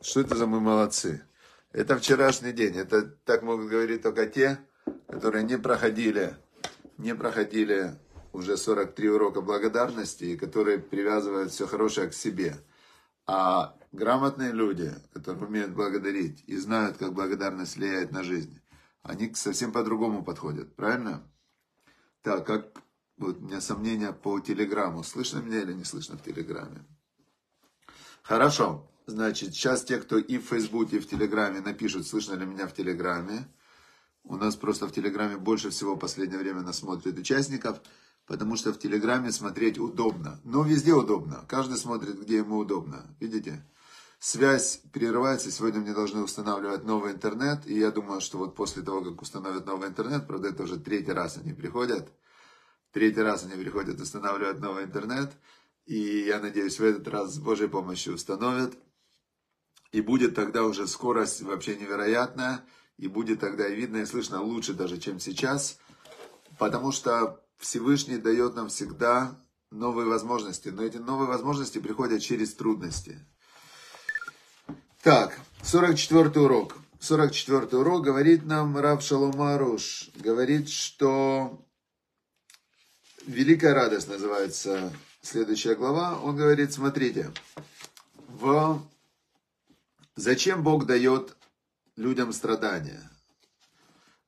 Что это за мы молодцы? Это вчерашний день. Это так могут говорить только те, которые не проходили, не проходили уже 43 урока благодарности и которые привязывают все хорошее к себе. А грамотные люди, которые умеют благодарить и знают, как благодарность влияет на жизнь, они совсем по-другому подходят, правильно? Так, как вот у меня сомнения по телеграмму. Слышно меня или не слышно в телеграме? Хорошо. Значит, сейчас те, кто и в Фейсбуке, и в Телеграме напишут, слышно ли меня в Телеграме. У нас просто в Телеграме больше всего в последнее время нас смотрят участников, потому что в Телеграме смотреть удобно. Но везде удобно. Каждый смотрит, где ему удобно. Видите? Связь прерывается. Сегодня мне должны устанавливать новый интернет. И я думаю, что вот после того, как установят новый интернет, правда, это уже третий раз они приходят. Третий раз они приходят устанавливать новый интернет. И я надеюсь, в этот раз с Божьей помощью установят. И будет тогда уже скорость вообще невероятная. И будет тогда и видно, и слышно лучше даже, чем сейчас. Потому что Всевышний дает нам всегда новые возможности. Но эти новые возможности приходят через трудности. Так, 44 урок. 44 урок говорит нам Рав Шаломаруш. Говорит, что Великая радость называется следующая глава. Он говорит, смотрите, в Зачем Бог дает людям страдания?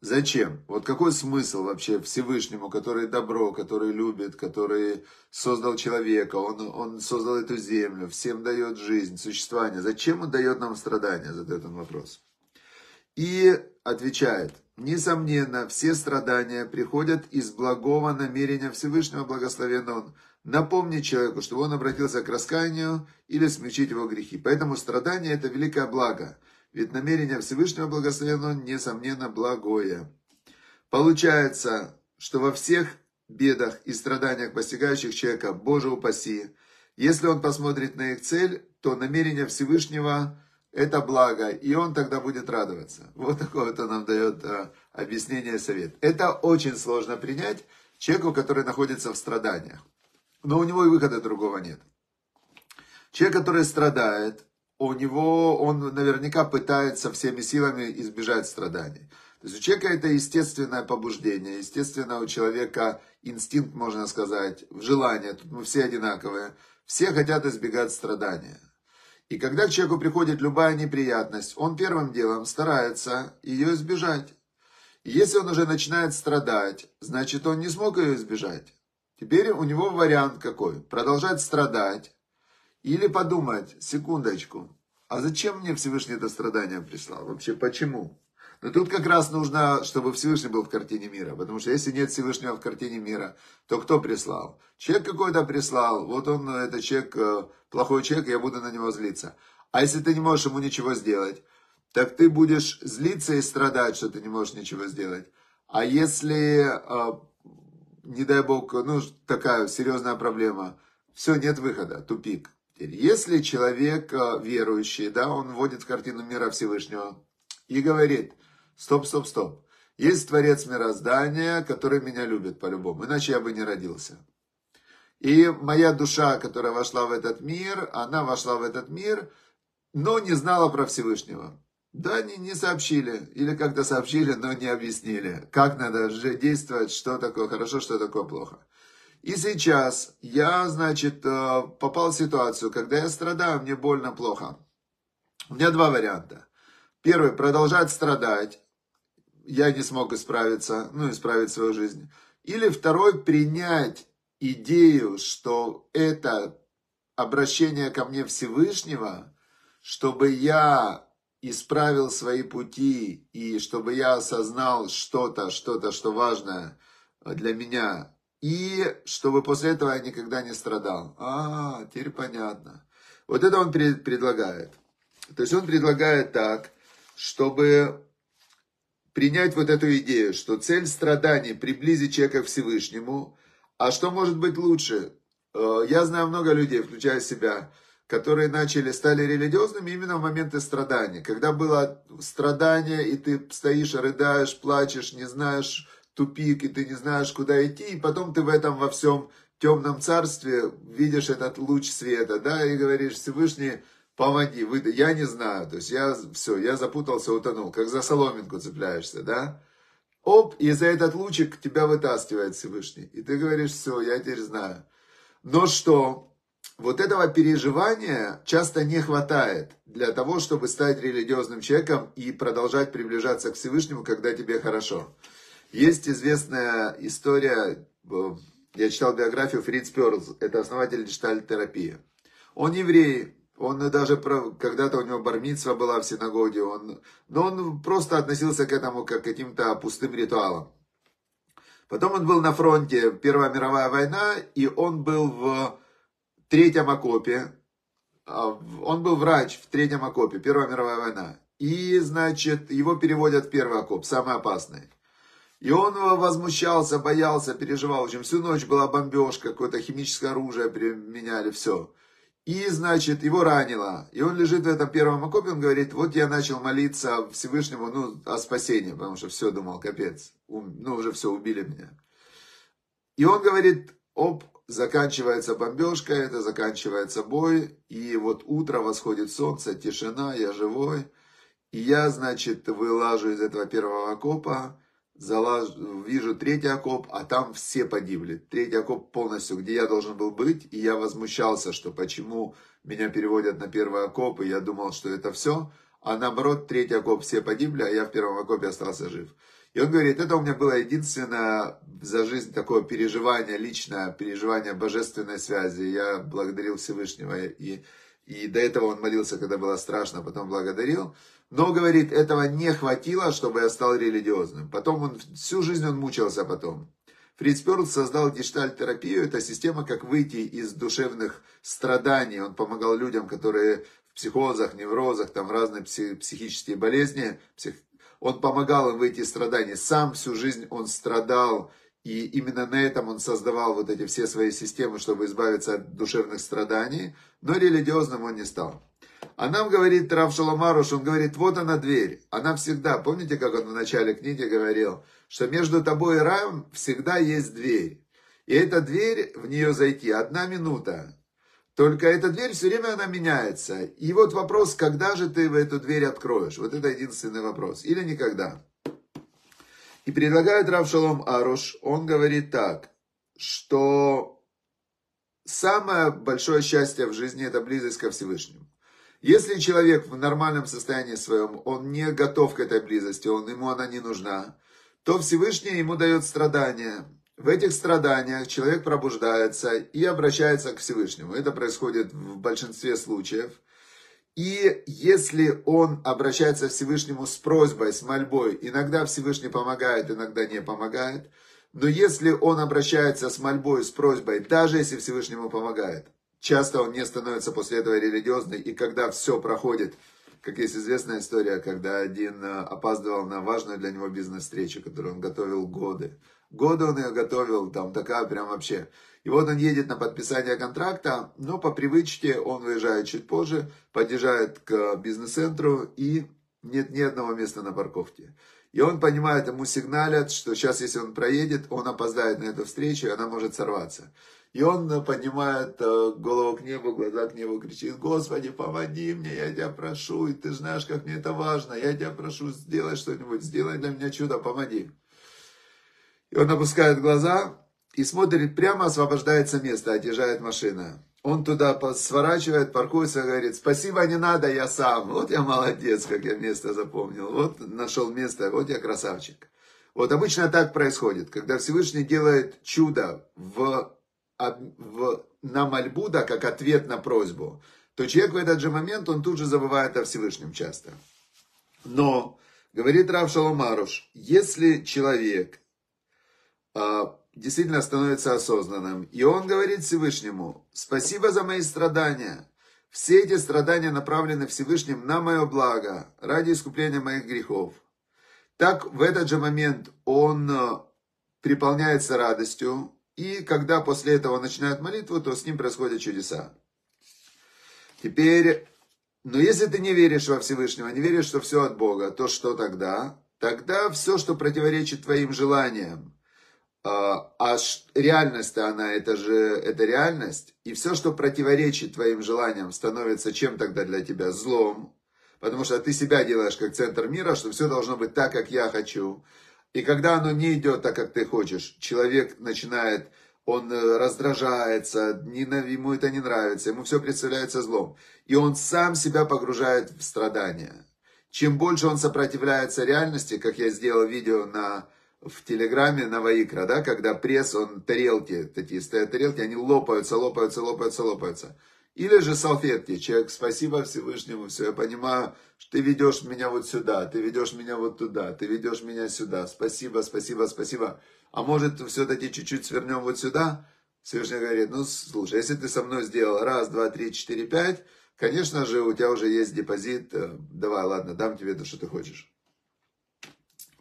Зачем? Вот какой смысл вообще Всевышнему, который добро, который любит, который создал человека, он, он создал эту землю, всем дает жизнь, существование. Зачем он дает нам страдания? Задает он вопрос. И отвечает, несомненно, все страдания приходят из благого намерения Всевышнего, благословен он, напомнить человеку, чтобы он обратился к раскаянию или смягчить его грехи. Поэтому страдание – это великое благо, ведь намерение Всевышнего благословенно, несомненно, благое. Получается, что во всех бедах и страданиях, постигающих человека, Боже упаси, если он посмотрит на их цель, то намерение Всевышнего – это благо, и он тогда будет радоваться. Вот такое он нам дает а, объяснение, совет. Это очень сложно принять человеку, который находится в страданиях но у него и выхода другого нет. Человек, который страдает, у него, он наверняка пытается всеми силами избежать страданий. То есть у человека это естественное побуждение, естественно у человека инстинкт, можно сказать, желание, тут мы все одинаковые, все хотят избегать страдания. И когда к человеку приходит любая неприятность, он первым делом старается ее избежать. И если он уже начинает страдать, значит он не смог ее избежать. Теперь у него вариант какой? Продолжать страдать или подумать, секундочку, а зачем мне Всевышний это страдание прислал? Вообще почему? Но тут как раз нужно, чтобы Всевышний был в картине мира. Потому что если нет Всевышнего в картине мира, то кто прислал? Человек какой-то прислал. Вот он, этот человек, э, плохой человек, я буду на него злиться. А если ты не можешь ему ничего сделать, так ты будешь злиться и страдать, что ты не можешь ничего сделать. А если э, не дай бог, ну, такая серьезная проблема, все, нет выхода, тупик. Если человек э, верующий, да, он вводит в картину мира Всевышнего и говорит, стоп, стоп, стоп, есть Творец мироздания, который меня любит по-любому, иначе я бы не родился. И моя душа, которая вошла в этот мир, она вошла в этот мир, но не знала про Всевышнего. Да, не, не сообщили. Или как-то сообщили, но не объяснили. Как надо же действовать, что такое хорошо, что такое плохо. И сейчас я, значит, э, попал в ситуацию, когда я страдаю, мне больно, плохо. У меня два варианта. Первый, продолжать страдать. Я не смог исправиться, ну, исправить свою жизнь. Или второй, принять идею, что это обращение ко мне Всевышнего, чтобы я исправил свои пути, и чтобы я осознал что-то, что-то, что важно для меня, и чтобы после этого я никогда не страдал. А, теперь понятно. Вот это он предлагает. То есть он предлагает так, чтобы принять вот эту идею, что цель страданий приблизить человека к Всевышнему, а что может быть лучше? Э, я знаю много людей, включая себя, которые начали, стали религиозными именно в моменты страдания. Когда было страдание, и ты стоишь, рыдаешь, плачешь, не знаешь тупик, и ты не знаешь, куда идти, и потом ты в этом во всем темном царстве, видишь этот луч света, да, и говоришь, Всевышний, помоги, выдай. Я не знаю, то есть я, все, я запутался, утонул, как за соломинку цепляешься, да. Оп, и за этот лучик тебя вытаскивает Всевышний. И ты говоришь, все, я теперь знаю. Но что? Вот этого переживания часто не хватает для того, чтобы стать религиозным человеком и продолжать приближаться к Всевышнему, когда тебе хорошо. Есть известная история, э, я читал биографию Фриц Перлс, это основатель гештальт-терапии. Он еврей, он даже, когда-то у него бармитсва была в синагоге, он, но он просто относился к этому как к каким-то пустым ритуалам. Потом он был на фронте, Первая мировая война, и он был в третьем окопе. А, он был врач в третьем окопе, Первая мировая война. И, значит, его переводят в первый окоп, самый опасный. И он возмущался, боялся, переживал. В общем, всю ночь была бомбежка, какое-то химическое оружие применяли, все. И, значит, его ранило. И он лежит в этом первом окопе, он говорит, вот я начал молиться Всевышнему, ну, о спасении, потому что все, думал, капец, ну, уже все, убили меня. И он говорит, оп, заканчивается бомбежка, это заканчивается бой, и вот утро, восходит солнце, тишина, я живой. И я, значит, вылажу из этого первого окопа, залаж, вижу третий окоп, а там все погибли. Третий окоп полностью, где я должен был быть, и я возмущался, что почему меня переводят на первый окоп, и я думал, что это все, а наоборот, третий окоп все погибли, а я в первом окопе остался жив. И он говорит, это у меня было единственное за жизнь такое переживание, личное переживание божественной связи. Я благодарил Всевышнего, и, и до этого он молился, когда было страшно, потом благодарил. Но, говорит, этого не хватило, чтобы я стал религиозным. Потом он, всю жизнь он мучился потом. Фриц Перлс создал гештальт-терапию. Это система, как выйти из душевных страданий. Он помогал людям, которые в психозах, неврозах, там разные психические болезни. Псих... Он помогал им выйти из страданий. Сам всю жизнь он страдал. И именно на этом он создавал вот эти все свои системы, чтобы избавиться от душевных страданий. Но религиозным он не стал. А нам говорит Рав Шаламаруш, он говорит, вот она дверь. Она всегда, помните, как он в начале книги говорил, что между тобой и раем всегда есть дверь. И эта дверь, в нее зайти одна минута. Только эта дверь все время она меняется. И вот вопрос, когда же ты в эту дверь откроешь? Вот это единственный вопрос. Или никогда. И предлагает Рав Шалом Аруш, он говорит так, что самое большое счастье в жизни это близость ко Всевышнему. Если человек в нормальном состоянии своем, он не готов к этой близости, он, ему она не нужна, то Всевышний ему дает страдания. В этих страданиях человек пробуждается и обращается к Всевышнему. Это происходит в большинстве случаев. И если он обращается к Всевышнему с просьбой, с мольбой, иногда Всевышний помогает, иногда не помогает, но если он обращается с мольбой, с просьбой, даже если Всевышнему помогает, Часто он не становится после этого религиозным, и когда все проходит, как есть известная история, когда один э, опаздывал на важную для него бизнес-встречу, которую он готовил годы. Годы он ее готовил, там такая прям вообще. И вот он едет на подписание контракта, но по привычке он выезжает чуть позже, подъезжает к бизнес-центру и нет ни одного места на парковке. И он понимает, ему сигналят, что сейчас, если он проедет, он опоздает на эту встречу, и она может сорваться. И он поднимает э, голову к небу, глаза к небу, кричит, Господи, помоги мне, я тебя прошу, и ты знаешь, как мне это важно, я тебя прошу, сделай что-нибудь, сделай для меня чудо, помоги. И он опускает глаза и смотрит, прямо освобождается место, отъезжает машина. Он туда сворачивает, паркуется, говорит, спасибо, не надо, я сам. Вот я молодец, как я место запомнил. Вот нашел место, вот я красавчик. Вот обычно так происходит, когда Всевышний делает чудо в в, на мольбу, да, как ответ на просьбу, то человек в этот же момент, он тут же забывает о Всевышнем часто. Но, говорит Рав Шаломаруш, если человек а, действительно становится осознанным, и он говорит Всевышнему, спасибо за мои страдания, все эти страдания направлены Всевышним на мое благо, ради искупления моих грехов. Так в этот же момент он а, переполняется радостью, и когда после этого начинает молитву, то с ним происходят чудеса. Теперь, но если ты не веришь во Всевышнего, не веришь, что все от Бога, то что тогда? Тогда все, что противоречит твоим желаниям, а, а реальность-то она, это же, это реальность. И все, что противоречит твоим желаниям, становится чем тогда для тебя? Злом. Потому что ты себя делаешь как центр мира, что все должно быть так, как я хочу. И когда оно не идет так, как ты хочешь, человек начинает, он э, раздражается, ему это не нравится, ему все представляется злом. И он сам себя погружает в страдания. Чем больше он сопротивляется реальности, как я сделал видео на, в Телеграме на Ваикра, да, когда пресс, он тарелки, такие стоят тарелки, они лопаются, лопаются, лопаются, лопаются. Или же салфетки. Человек, спасибо Всевышнему, все, я понимаю, что ты ведешь меня вот сюда, ты ведешь меня вот туда, ты ведешь меня сюда. Спасибо, спасибо, спасибо. А может, все-таки чуть-чуть свернем вот сюда? Всевышний говорит, ну, слушай, если ты со мной сделал раз, два, три, четыре, пять, конечно же, у тебя уже есть депозит. Э, давай, ладно, дам тебе то, что ты хочешь.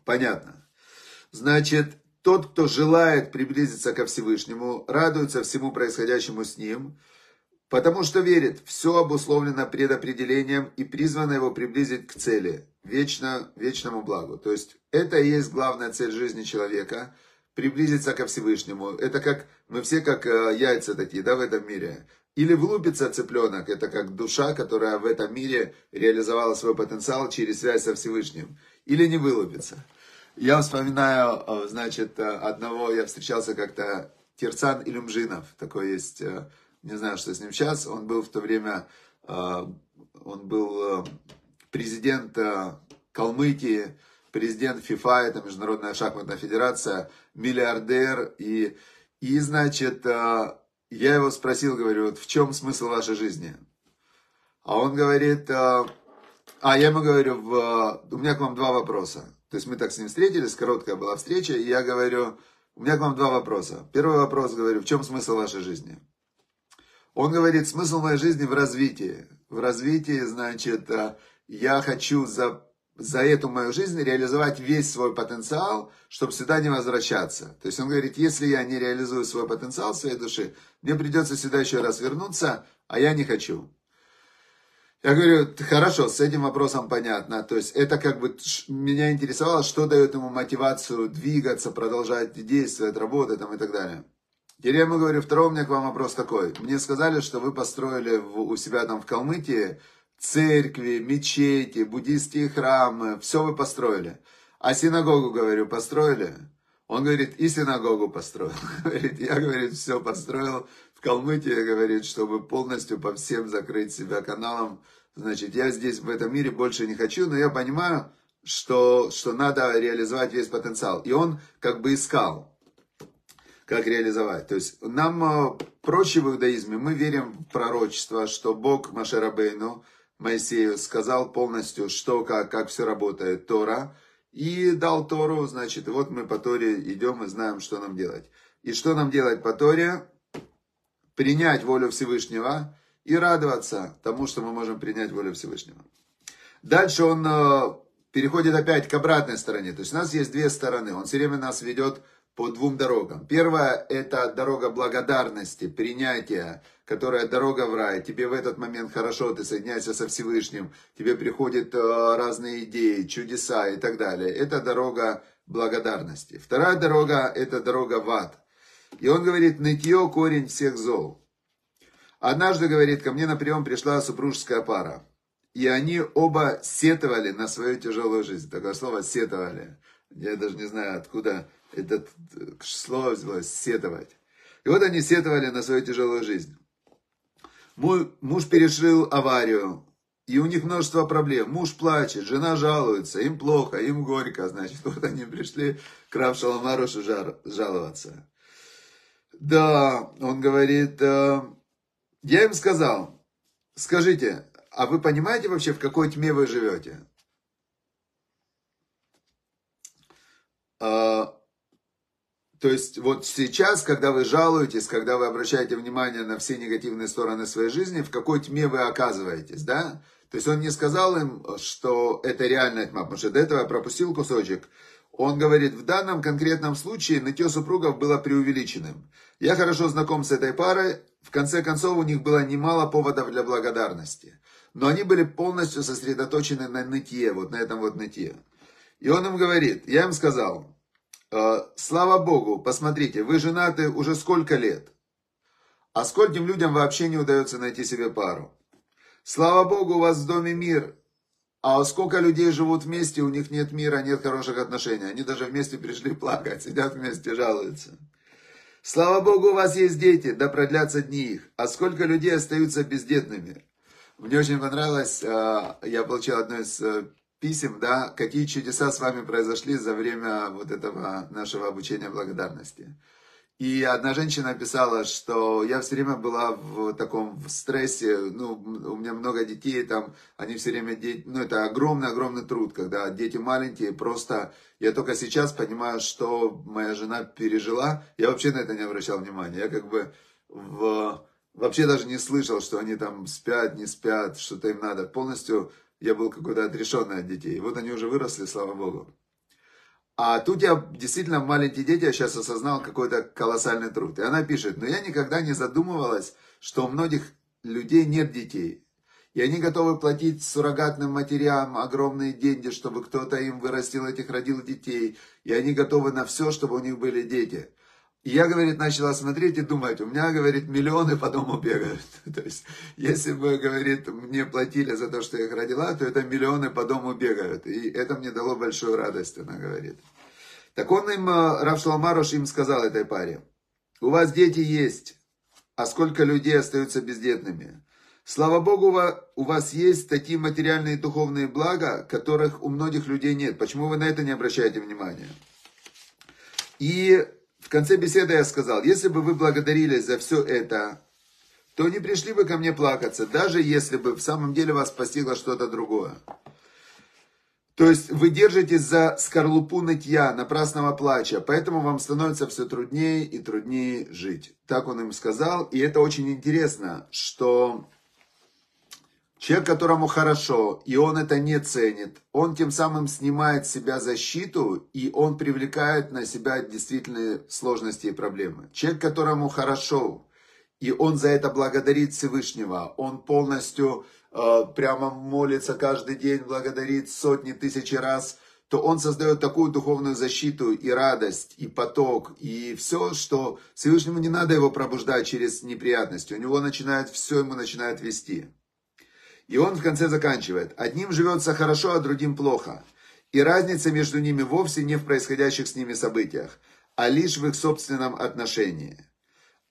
Понятно. Значит, тот, кто желает приблизиться ко Всевышнему, радуется всему происходящему с ним – Потому что верит, все обусловлено предопределением и призвано его приблизить к цели, вечно, вечному благу. То есть это и есть главная цель жизни человека, приблизиться ко Всевышнему. Это как, мы все как э, яйца такие, да, в этом мире. Или влупится цыпленок, это как душа, которая в этом мире реализовала свой потенциал через связь со Всевышним. Или не вылупится. Я вспоминаю, э, значит, э, одного, я встречался как-то, Терцан Илюмжинов, такой есть не знаю, что с ним сейчас, он был в то время, а, он был а, президент а, Калмыкии, президент ФИФА, это Международная шахматная федерация, миллиардер, и, и значит, я его спросил, говорю, вот в чем смысл вашей жизни? А он говорит, а я ему говорю, в, у меня к вам два вопроса. То есть мы так с ним встретились, короткая была встреча, и я говорю, у меня к вам два вопроса. Первый вопрос, говорю, в чем смысл вашей жизни? Он говорит, смысл моей жизни в развитии. В развитии, значит, э, я хочу за, за эту мою жизнь реализовать весь свой потенциал, чтобы сюда не возвращаться. То есть он говорит, если я не реализую свой потенциал своей души, мне придется сюда еще раз вернуться, а я не хочу. Я говорю, хорошо, с этим вопросом понятно. То есть это как бы меня интересовало, что дает ему мотивацию двигаться, продолжать действовать, работать там и так далее. Теперь я ему говорю, второй у меня к вам вопрос такой. Мне сказали, что вы построили у себя там в Калмыкии церкви, мечети, буддийские храмы, все вы построили. А синагогу, говорю, построили? Он говорит, и синагогу построил. Говорит, я, говорит, все построил в Калмыкии, говорит, чтобы полностью по всем закрыть себя каналом. Значит, я здесь, в этом мире больше не хочу, но я понимаю, что, что надо реализовать весь потенциал. И он как бы искал как реализовать. То есть нам э, проще в иудаизме, мы верим в пророчество, что Бог Машерабейну, Моисею, сказал полностью, что, как, как все работает, Тора, и дал Тору, значит, вот мы по Торе идем и знаем, что нам делать. И что нам делать по Торе? Принять волю Всевышнего и радоваться тому, что мы можем принять волю Всевышнего. Дальше он э, переходит опять к обратной стороне. То есть у нас есть две стороны. Он все время нас ведет по двум дорогам. Первая – это дорога благодарности, принятия, которая дорога в рай. Тебе в этот момент хорошо, ты соединяешься со Всевышним, тебе приходят э, разные идеи, чудеса и так далее. Это дорога благодарности. Вторая дорога – это дорога в ад. И он говорит, нытье – корень всех зол. Однажды, говорит, ко мне на прием пришла супружеская пара. И они оба сетовали на свою тяжелую жизнь. Такое слово «сетовали». Я даже не знаю, откуда это слово взялось, сетовать. И вот они сетовали на свою тяжелую жизнь. Муж пережил аварию, и у них множество проблем. Муж плачет, жена жалуется, им плохо, им горько. Значит, вот они пришли к Рав Шаламарушу жаловаться. Да, он говорит, э, я им сказал, скажите, а вы понимаете вообще, в какой тьме вы живете? То есть вот сейчас, когда вы жалуетесь, когда вы обращаете внимание на все негативные стороны своей жизни, в какой тьме вы оказываетесь, да? То есть он не сказал им, что это реальная тьма, потому что до этого я пропустил кусочек. Он говорит, в данном конкретном случае нытье супругов было преувеличенным. Я хорошо знаком с этой парой, в конце концов у них было немало поводов для благодарности. Но они были полностью сосредоточены на нытье, вот на этом вот нытье. И он им говорит, я им сказал, слава Богу, посмотрите, вы женаты уже сколько лет? А скольким людям вообще не удается найти себе пару? Слава Богу, у вас в доме мир. А сколько людей живут вместе, у них нет мира, нет хороших отношений. Они даже вместе пришли плакать, сидят вместе, жалуются. Слава Богу, у вас есть дети, да продлятся дни их. А сколько людей остаются бездетными? Мне очень понравилось, э, я получил одно из э, писем, да, какие чудеса с вами произошли за время вот этого нашего обучения благодарности. И одна женщина писала, что я все время была в таком в стрессе, ну, у меня много детей, там, они все время, дети, ну, это огромный-огромный труд, когда дети маленькие, просто я только сейчас понимаю, что моя жена пережила, я вообще на это не обращал внимания, я как бы в, вообще даже не слышал, что они там спят, не спят, что-то им надо, полностью я был какой-то отрешенный от детей, вот они уже выросли, слава Богу. А тут я действительно маленькие дети, я сейчас осознал какой-то колоссальный труд. И она пишет, но я никогда не задумывалась, что у многих людей нет детей. И они готовы платить суррогатным матерям огромные деньги, чтобы кто-то им вырастил этих, родил детей. И они готовы на все, чтобы у них были дети. Я, говорит, начала смотреть и думать, у меня, говорит, миллионы по дому бегают. То есть, если бы, говорит, мне платили за то, что я их родила, то это миллионы по дому бегают. И это мне дало большую радость, она говорит. Так он им, э, Рав Шламаруш им сказал этой паре, у вас дети есть, а сколько людей остаются бездетными? Слава Богу, у вас есть такие материальные и духовные блага, которых у многих людей нет. Почему вы на это не обращаете внимания? И в конце беседы я сказал, если бы вы благодарили за все это, то не пришли бы ко мне плакаться, даже если бы в самом деле вас постигло что-то другое. То есть вы держитесь за скорлупу нытья, напрасного плача, поэтому вам становится все труднее и труднее жить. Так он им сказал, и это очень интересно, что Человек, которому хорошо, и он это не ценит, он тем самым снимает с себя защиту, и он привлекает на себя действительно сложности и проблемы. Человек, которому хорошо, и он за это благодарит Всевышнего, он полностью э, прямо молится каждый день, благодарит сотни тысяч раз, то он создает такую духовную защиту и радость, и поток, и все, что Всевышнему не надо его пробуждать через неприятности. У него начинает, все ему начинает вести. И он в конце заканчивает. Одним живется хорошо, а другим плохо. И разница между ними вовсе не в происходящих с ними событиях, а лишь в их собственном отношении.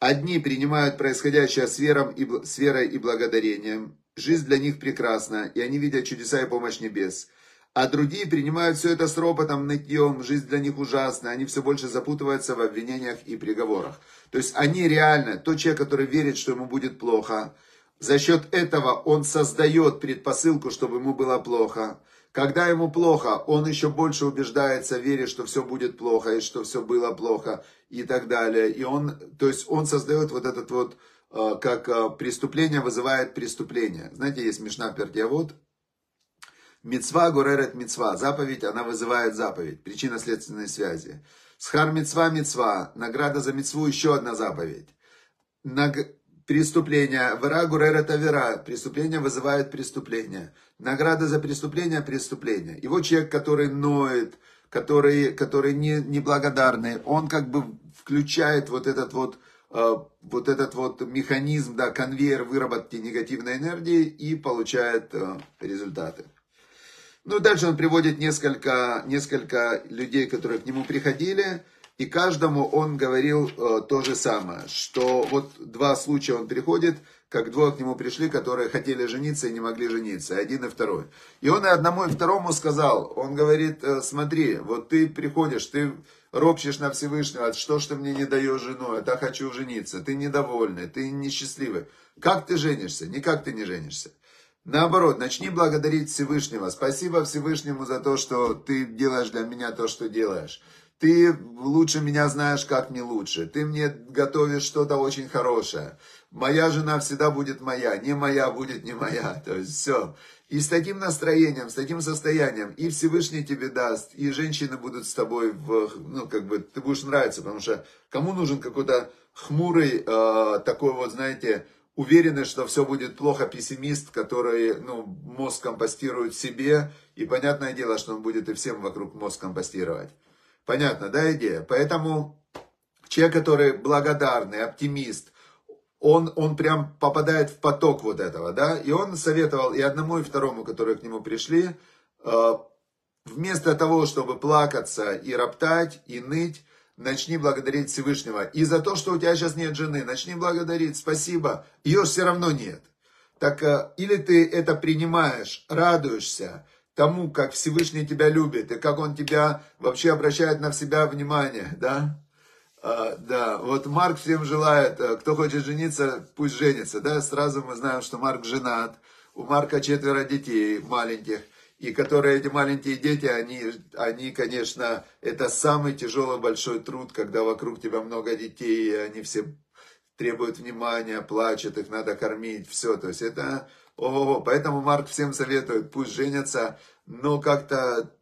Одни принимают происходящее с, вером и, с верой и благодарением. Жизнь для них прекрасна, и они видят чудеса и помощь небес. А другие принимают все это с ропотом, нытьем, жизнь для них ужасна, они все больше запутываются в обвинениях и приговорах. То есть они реально, тот человек, который верит, что ему будет плохо, за счет этого он создает предпосылку, чтобы ему было плохо. Когда ему плохо, он еще больше убеждается в вере, что все будет плохо, и что все было плохо, и так далее. И он, то есть он создает вот этот вот, э, как э, преступление вызывает преступление. Знаете, есть Мишна Пердиавод, Мецва гуререт мецва. Заповедь, она вызывает заповедь. Причинно-следственной связи. Схар мецва мецва. Награда за мецву еще одна заповедь. Наг преступление. Вера гурера тавера. Преступление вызывает преступление. Награда за преступление – преступление. И вот человек, который ноет, который, который не, неблагодарный, он как бы включает вот этот вот, э, вот этот вот механизм, да, конвейер выработки негативной энергии и получает э, результаты. Ну, дальше он приводит несколько, несколько людей, которые к нему приходили, и каждому он говорил э, то же самое, что вот два случая он приходит, как двое к нему пришли, которые хотели жениться и не могли жениться, один и второй. И он и одному, и второму сказал, он говорит, э, смотри, вот ты приходишь, ты ропщешь на Всевышнего, что ж ты мне не даешь жену, я так хочу жениться, ты недовольный, ты несчастливый. Как ты женишься? Никак ты не женишься. Наоборот, начни благодарить Всевышнего. Спасибо Всевышнему за то, что ты делаешь для меня то, что делаешь. Ты лучше меня знаешь, как не лучше. Ты мне готовишь что-то очень хорошее. Моя жена всегда будет моя, не моя будет не моя. То есть все. И с таким настроением, с таким состоянием, и Всевышний тебе даст, и женщины будут с тобой, в, ну, как бы, ты будешь нравиться, потому что кому нужен какой-то хмурый, э, такой вот, знаете, уверенный, что все будет плохо, пессимист, который, ну, мозг компостирует себе, и понятное дело, что он будет и всем вокруг мозг компостировать. Понятно, да, идея? Поэтому человек, который благодарный, оптимист, он, он прям попадает в поток вот этого, да, и он советовал и одному, и второму, которые к нему пришли, э, вместо того, чтобы плакаться и роптать, и ныть, начни благодарить Всевышнего. И за то, что у тебя сейчас нет жены, начни благодарить, спасибо, ее все равно нет. Так э, или ты это принимаешь, радуешься тому, как Всевышний тебя любит, и как он тебя вообще обращает на себя внимание, да, а, да, вот Марк всем желает, э, кто хочет жениться, пусть женится, да, сразу мы знаем, что Марк женат, у Марка четверо детей маленьких, и которые эти маленькие дети, они, они, конечно, это самый тяжелый большой труд, когда вокруг тебя много детей, и они все требуют внимания, плачут, их надо кормить, все, то есть это, ого, поэтому Марк всем советует, пусть женятся, но как-то,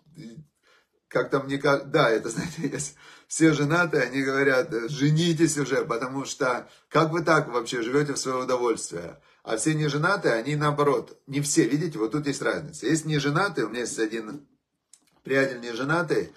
как-то мне как, да, это, знаете, есть все женатые, они говорят, женитесь уже, потому что как вы так вообще живете в свое удовольствие? А все неженатые, они наоборот, не все, видите, вот тут есть разница. Есть неженатые, у меня есть один приятель неженатый,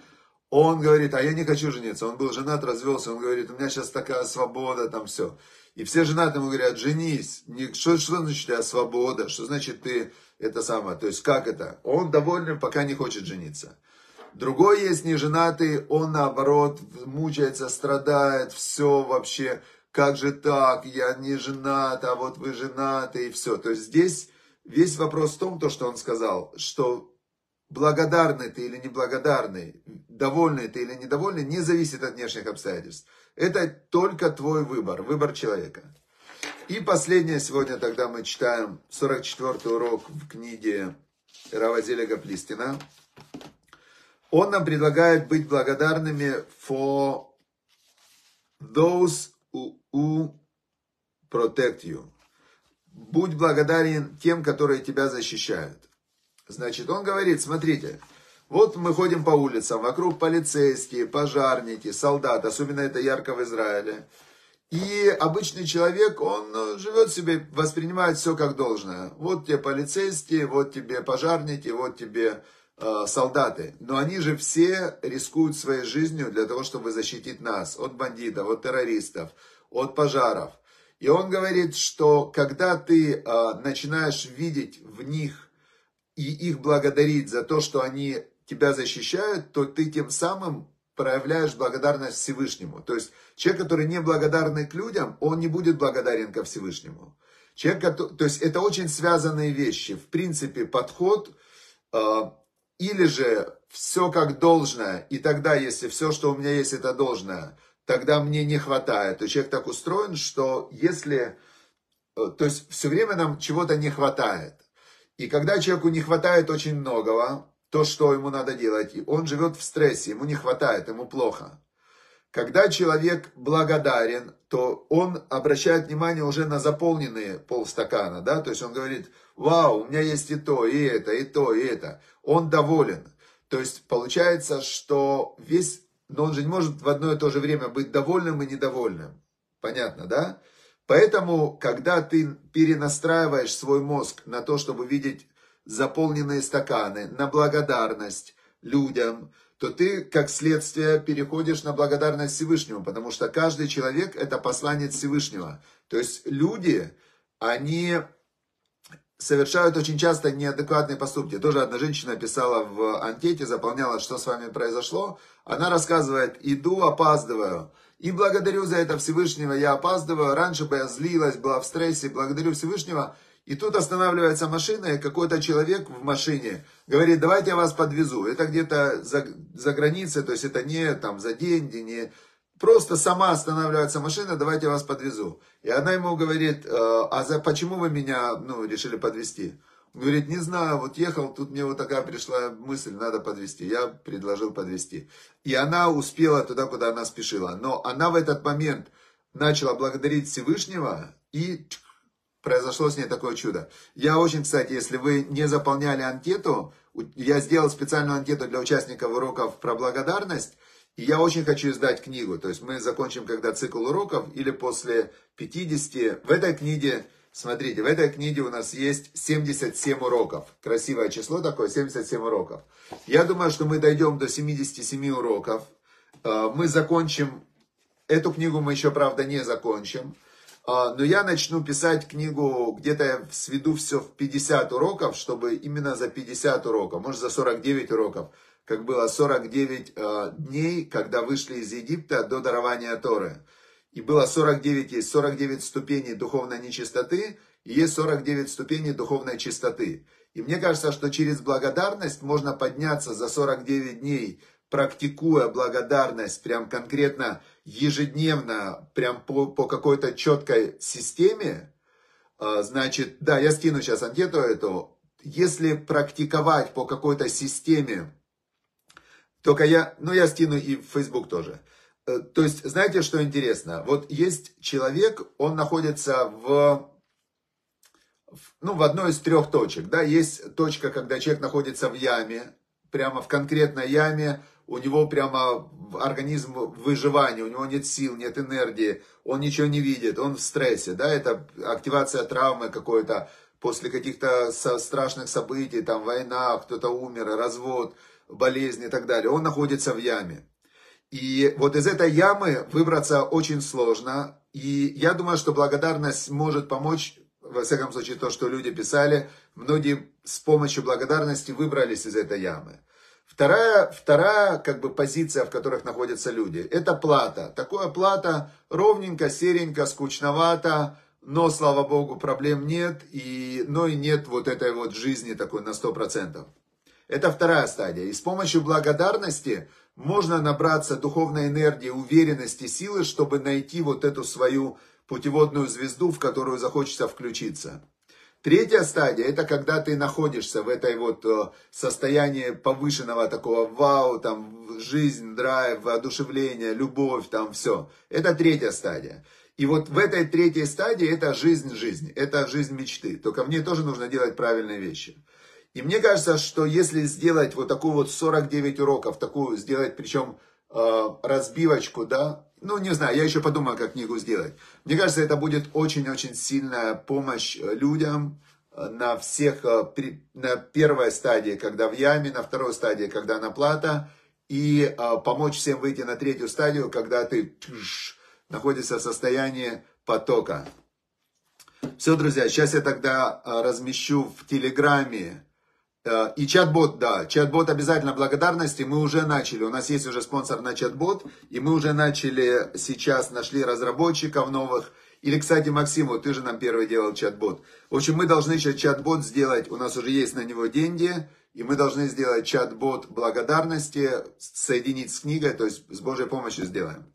он говорит, а я не хочу жениться. Он был женат, развелся, он говорит, у меня сейчас такая свобода, там все. И все женатые ему говорят, женись. Что, что значит у свобода? Что значит ты это самое? То есть как это? Он доволен, пока не хочет жениться. Другой есть неженатый, он наоборот мучается, страдает, все вообще, как же так, я не женат, а вот вы женаты, и все. То есть здесь весь вопрос в том, то, что он сказал, что благодарный ты или неблагодарный, довольный ты или недовольный, не зависит от внешних обстоятельств. Это только твой выбор, выбор человека. И последнее сегодня тогда мы читаем 44 урок в книге Равазеля Гаплистина. Он нам предлагает быть благодарными for those who, who protect you. Будь благодарен тем, которые тебя защищают. Значит, он говорит, смотрите, вот мы ходим по улицам, вокруг полицейские, пожарники, солдаты, особенно это ярко в Израиле. И обычный человек, он живет себе, воспринимает все как должное. Вот тебе полицейские, вот тебе пожарники, вот тебе Э, солдаты, но они же все рискуют своей жизнью для того, чтобы защитить нас от бандитов, от террористов, от пожаров. И он говорит, что когда ты э, начинаешь видеть в них и их благодарить за то, что они тебя защищают, то ты тем самым проявляешь благодарность Всевышнему. То есть человек, который не благодарный к людям, он не будет благодарен ко Всевышнему. Человек, то есть это очень связанные вещи. В принципе, подход э, или же все как должное, и тогда, если все, что у меня есть, это должное, тогда мне не хватает. То человек так устроен, что если... Э, то есть все время нам чего-то не хватает. И когда человеку не хватает очень многого, то, что ему надо делать, он живет в стрессе, ему не хватает, ему плохо. Когда человек благодарен, то он обращает внимание уже на заполненные полстакана, да, то есть он говорит, вау, у меня есть и то, и это, и то, и это. Он доволен. То есть получается, что весь, но он же не может в одно и то же время быть довольным и недовольным. Понятно, да? Поэтому, когда ты перенастраиваешь свой мозг на то, чтобы видеть заполненные стаканы, на благодарность людям, то ты, как следствие, переходишь на благодарность Всевышнему, потому что каждый человек – это посланец Всевышнего. То есть люди, они совершают очень часто неадекватные поступки. Тоже одна женщина писала в анкете, заполняла, что с вами произошло. Она рассказывает, иду, опаздываю. И благодарю за это Всевышнего, я опаздываю. Раньше бы я злилась, была в стрессе, благодарю Всевышнего. И тут останавливается машина, и какой-то человек в машине говорит, давайте я вас подвезу. Это где-то за, за границей, то есть это не там за деньги, не Просто сама останавливается машина, давайте я вас подвезу. И она ему говорит, «Э, а за, почему вы меня ну, решили подвезти? Говорит, не знаю, вот ехал, тут мне вот такая пришла мысль, надо подвезти. Я предложил подвезти. И она успела туда, куда она спешила. Но она в этот момент начала благодарить Всевышнего, и произошло с ней такое чудо. Я очень, кстати, если вы не заполняли анкету, я сделал специальную анкету для участников уроков про благодарность, и я очень хочу издать книгу. То есть мы закончим когда цикл уроков или после 50. В этой книге, смотрите, в этой книге у нас есть 77 уроков. Красивое число такое, 77 уроков. Я думаю, что мы дойдем до 77 уроков. Э, мы закончим, эту книгу мы еще, правда, не закончим. Э, но я начну писать книгу, где-то я сведу все в 50 уроков, чтобы именно за 50 уроков, может за 49 уроков, как было 49 дней, когда вышли из Египта до дарования Торы. И было 49, есть 49 ступеней духовной нечистоты, и есть 49 ступеней духовной чистоты. И мне кажется, что через благодарность можно подняться за 49 дней, практикуя благодарность прям конкретно ежедневно, прям по, по какой-то четкой системе. А, значит, да, я скину сейчас анкету эту. Если практиковать по какой-то системе, только я, ну я скину и в Facebook тоже. Э, то есть, знаете, что интересно? Вот есть человек, он находится в ну, в одной из трех точек. Да, есть точка, когда человек находится в яме, прямо в конкретной яме, у него прямо организм выживания, у него нет сил, нет энергии, он ничего не видит, он в стрессе, да, это активация травмы какой-то после каких-то страшных событий, там война, кто-то умер, развод, болезнь и так далее, он находится в яме. И вот из этой ямы выбраться очень сложно, и я думаю, что благодарность может помочь во всяком случае, то, что люди писали, многие с помощью благодарности выбрались из этой ямы. Вторая, вторая как бы позиция, в которых находятся люди, это плата. Такое плата ровненько, серенько, скучновато, но, слава богу, проблем нет, и, но и нет вот этой вот жизни такой на 100%. Это вторая стадия. И с помощью благодарности можно набраться духовной энергии, уверенности, силы, чтобы найти вот эту свою путеводную звезду, в которую захочется включиться. Третья стадия, это когда ты находишься в этой вот э, состоянии повышенного такого вау, там, жизнь, драйв, воодушевление, любовь, там, все. Это третья стадия. И вот в этой третьей стадии это жизнь жизни, это жизнь мечты. Только в ней тоже нужно делать правильные вещи. И мне кажется, что если сделать вот такую вот 49 уроков, такую сделать, причем э, разбивочку, да, ну, не знаю, я еще подумаю, как книгу сделать. Мне кажется, это будет очень-очень сильная помощь э, людям э, на всех, э, на первой стадии, когда в яме, на второй стадии, когда на плата, и помочь всем выйти на третью стадию, когда ты находишься в состоянии потока. Все, друзья, сейчас я тогда размещу в Телеграме Э, и чат-бот, да, чат-бот обязательно благодарности. Мы уже начали, у нас есть уже спонсор на чат-бот, и мы уже начали, сейчас нашли разработчиков новых. Или, кстати, Максим, вот ты же нам первый делал чат-бот. В общем, мы должны сейчас чат-бот сделать, у нас уже есть на него деньги, и мы должны сделать чат-бот благодарности, соединить с книгой, то есть с Божьей помощью сделаем.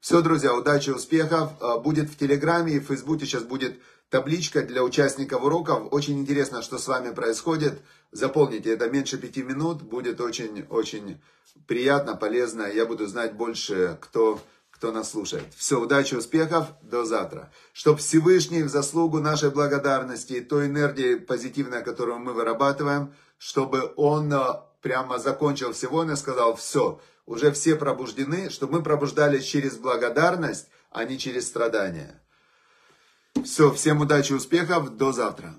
Все, друзья, удачи, успехов. Э, будет в Телеграме и в Фейсбуке сейчас будет табличка для участников уроков. Очень интересно, что с вами происходит. Запомните, это меньше пяти минут. Будет очень-очень приятно, полезно. Я буду знать больше, кто, кто нас слушает. Все, удачи, успехов. До завтра. Чтоб Всевышний в заслугу нашей благодарности и той энергии позитивной, которую мы вырабатываем, чтобы он э, прямо закончил всего и сказал, все, уже все пробуждены, чтобы мы пробуждались через благодарность, а не через страдания. Все, всем удачи, успехов, до завтра.